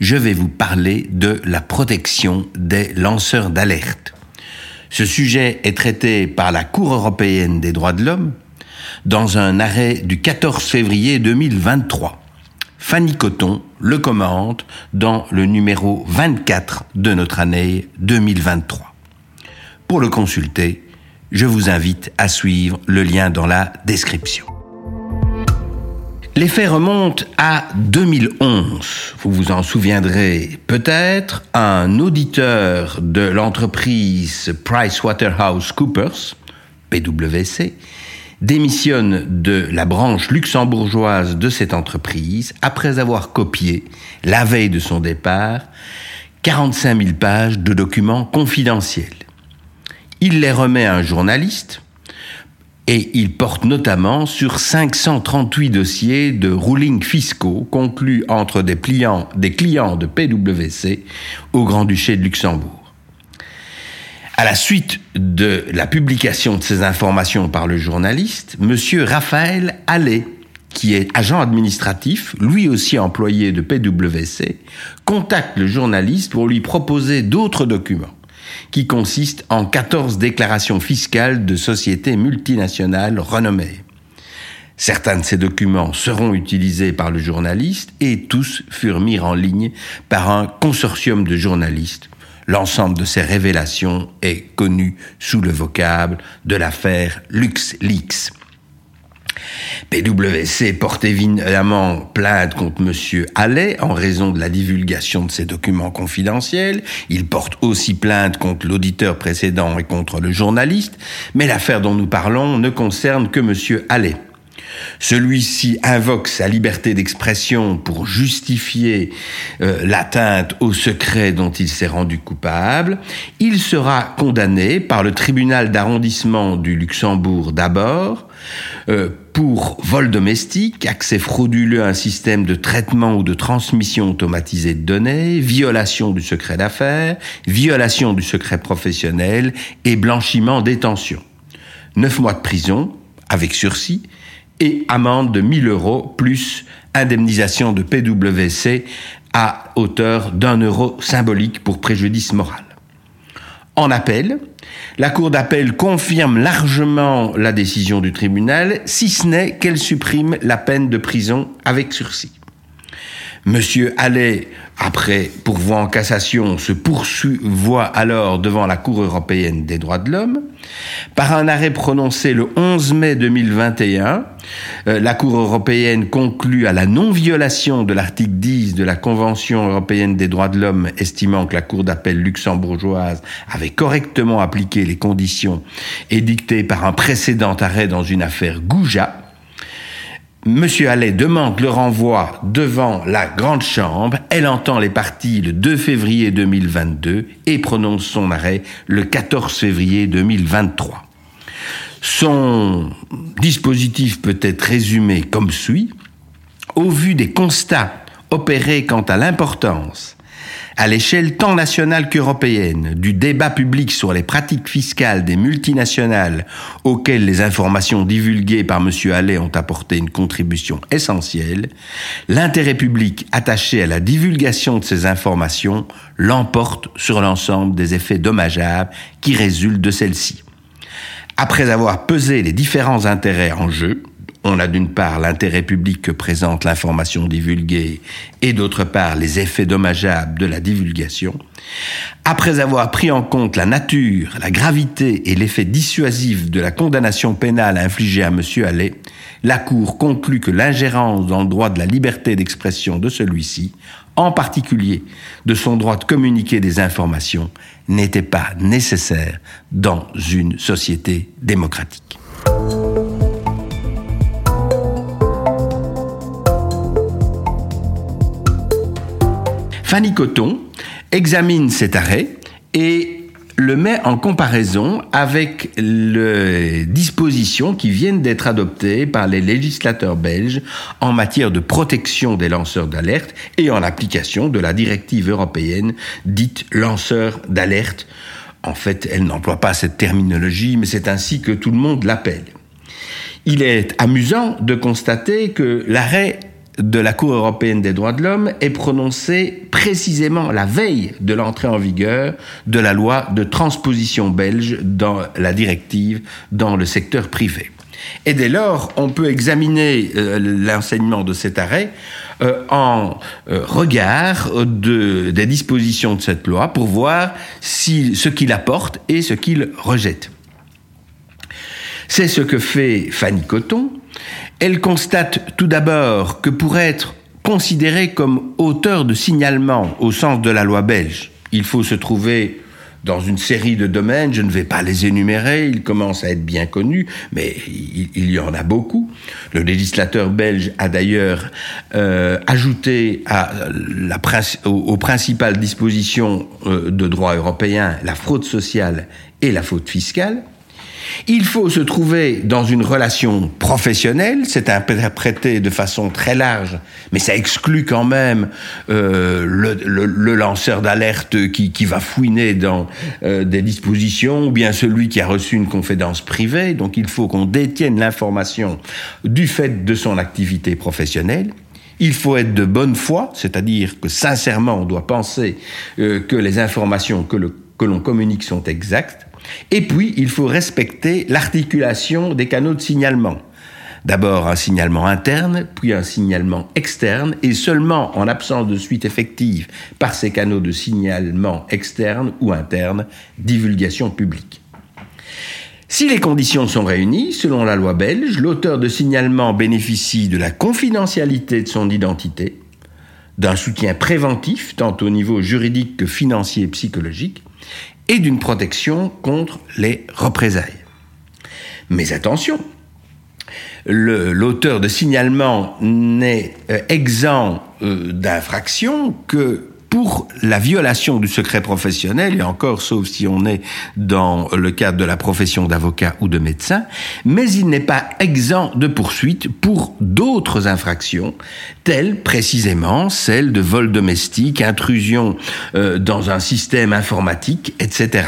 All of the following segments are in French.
je vais vous parler de la protection des lanceurs d'alerte. Ce sujet est traité par la Cour européenne des droits de l'homme dans un arrêt du 14 février 2023. Fanny Coton le commente dans le numéro 24 de notre année 2023. Pour le consulter, je vous invite à suivre le lien dans la description. Les faits remontent à 2011. Vous vous en souviendrez peut-être. Un auditeur de l'entreprise PricewaterhouseCoopers, PwC, démissionne de la branche luxembourgeoise de cette entreprise après avoir copié, la veille de son départ, 45 000 pages de documents confidentiels. Il les remet à un journaliste et il porte notamment sur 538 dossiers de ruling fiscaux conclus entre des, clients, des clients de PwC au Grand-Duché de Luxembourg. À la suite de la publication de ces informations par le journaliste, Monsieur Raphaël Allais, qui est agent administratif, lui aussi employé de PwC, contacte le journaliste pour lui proposer d'autres documents, qui consistent en 14 déclarations fiscales de sociétés multinationales renommées. Certains de ces documents seront utilisés par le journaliste et tous furent mis en ligne par un consortium de journalistes L'ensemble de ces révélations est connu sous le vocable de l'affaire LuxLeaks. PwC porte évidemment plainte contre M. Allais en raison de la divulgation de ces documents confidentiels. Il porte aussi plainte contre l'auditeur précédent et contre le journaliste. Mais l'affaire dont nous parlons ne concerne que M. Allais. Celui-ci invoque sa liberté d'expression pour justifier euh, l'atteinte au secret dont il s'est rendu coupable. Il sera condamné par le tribunal d'arrondissement du Luxembourg d'abord euh, pour vol domestique, accès frauduleux à un système de traitement ou de transmission automatisée de données, violation du secret d'affaires, violation du secret professionnel et blanchiment détention. Neuf mois de prison avec sursis et amende de 1000 euros plus indemnisation de PwC à hauteur d'un euro symbolique pour préjudice moral. En appel, la Cour d'appel confirme largement la décision du tribunal, si ce n'est qu'elle supprime la peine de prison avec sursis. Monsieur Allais, après pourvoi en cassation, se poursuit alors devant la Cour européenne des droits de l'homme. Par un arrêt prononcé le 11 mai 2021, euh, la Cour européenne conclut à la non-violation de l'article 10 de la Convention européenne des droits de l'homme, estimant que la Cour d'appel luxembourgeoise avait correctement appliqué les conditions édictées par un précédent arrêt dans une affaire Gouja, Monsieur Allais demande le renvoi devant la Grande Chambre. Elle entend les parties le 2 février 2022 et prononce son arrêt le 14 février 2023. Son dispositif peut être résumé comme suit. Au vu des constats opérés quant à l'importance à l'échelle tant nationale qu'européenne, du débat public sur les pratiques fiscales des multinationales auxquelles les informations divulguées par M. Allais ont apporté une contribution essentielle, l'intérêt public attaché à la divulgation de ces informations l'emporte sur l'ensemble des effets dommageables qui résultent de celles-ci. Après avoir pesé les différents intérêts en jeu, on a d'une part l'intérêt public que présente l'information divulguée et d'autre part les effets dommageables de la divulgation. Après avoir pris en compte la nature, la gravité et l'effet dissuasif de la condamnation pénale infligée à M. Allais, la Cour conclut que l'ingérence dans le droit de la liberté d'expression de celui-ci, en particulier de son droit de communiquer des informations, n'était pas nécessaire dans une société démocratique. Fanny Coton examine cet arrêt et le met en comparaison avec les dispositions qui viennent d'être adoptées par les législateurs belges en matière de protection des lanceurs d'alerte et en application de la directive européenne dite lanceur d'alerte. En fait, elle n'emploie pas cette terminologie, mais c'est ainsi que tout le monde l'appelle. Il est amusant de constater que l'arrêt de la Cour européenne des droits de l'homme est prononcé précisément la veille de l'entrée en vigueur de la loi de transposition belge dans la directive dans le secteur privé. Et dès lors, on peut examiner euh, l'enseignement de cet arrêt euh, en euh, regard de, des dispositions de cette loi pour voir si, ce qu'il apporte et ce qu'il rejette. C'est ce que fait Fanny Coton, elle constate tout d'abord que pour être considéré comme auteur de signalement au sens de la loi belge, il faut se trouver dans une série de domaines, je ne vais pas les énumérer, ils commencent à être bien connus, mais il, y en a beaucoup. Le législateur belge a d'ailleurs euh, ajouté aux, principales dispositions euh, de droit européen la fraude sociale et la faute fiscale. Il faut se trouver dans une relation professionnelle, c'est interprété de façon très large, mais ça exclut quand même euh, le, lanceur d'alerte qui, va fouiner dans euh, des dispositions, ou bien celui qui a reçu une confidence privée. Donc il faut qu'on détienne l'information du fait de son activité professionnelle. Il faut être de bonne foi, c'est-à-dire que sincèrement on doit penser euh, que les informations que l'on communique sont exactes. Et puis, il faut respecter l'articulation des canaux de signalement. D'abord un signalement interne, puis un signalement externe, et seulement en absence de suite effective par ces canaux de signalement externe ou interne, divulgation publique. Si les conditions sont réunies, selon la loi belge, l'auteur de signalement bénéficie de la confidentialité de son identité, d'un soutien préventif tant au niveau juridique que financier et psychologique, et d'une protection contre les représailles. Mais attention, l'auteur de signalement n'est euh, exempt euh, d'infraction que pour la violation du secret professionnel, et encore sauf si on est dans le cadre de la profession d'avocat ou de médecin, mais il n'est pas exempt de poursuite pour d'autres infractions, telles précisément celles de vol domestique, intrusion euh, dans un système informatique, etc.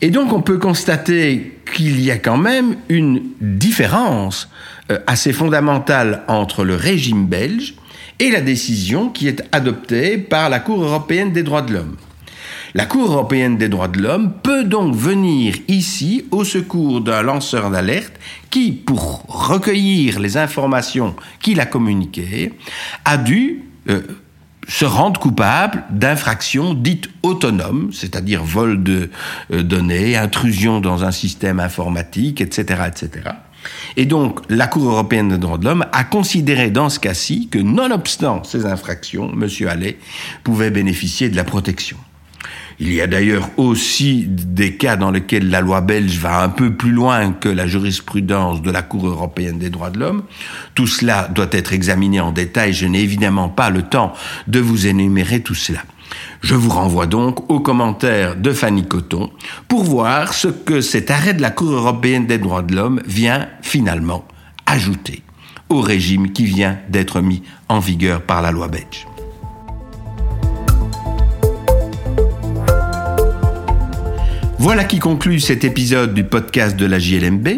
Et donc on peut constater qu'il y a quand même une différence euh, assez fondamentale entre le régime belge et la décision qui est adoptée par la Cour européenne des droits de l'homme. La Cour européenne des droits de l'homme peut donc venir ici au secours d'un lanceur d'alerte qui, pour recueillir les informations qu'il a communiquées, a dû euh, se rendre coupable d'infractions dites autonomes, c'est-à-dire vol de euh, données, intrusion dans un système informatique, etc., etc. Et donc, la Cour européenne des droits de l'homme a considéré dans ce cas-ci que, nonobstant ces infractions, M. Allais pouvait bénéficier de la protection. Il y a d'ailleurs aussi des cas dans lesquels la loi belge va un peu plus loin que la jurisprudence de la Cour européenne des droits de l'homme. Tout cela doit être examiné en détail. Je n'ai évidemment pas le temps de vous énumérer tout cela. Je vous renvoie donc aux commentaires de Fanny Coton pour voir ce que cet arrêt de la Cour européenne des droits de l'homme vient finalement ajouter au régime qui vient d'être mis en vigueur par la loi belge. Voilà qui conclut cet épisode du podcast de la JLMB.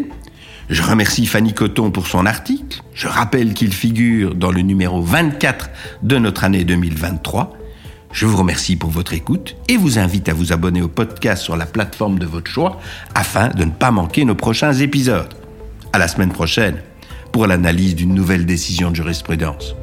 Je remercie Fanny Coton pour son article. Je rappelle qu'il figure dans le numéro 24 de notre année 2023. Je vous remercie pour votre écoute et vous invite à vous abonner au podcast sur la plateforme de votre choix afin de ne pas manquer nos prochains épisodes. À la semaine prochaine pour l'analyse d'une nouvelle décision de jurisprudence.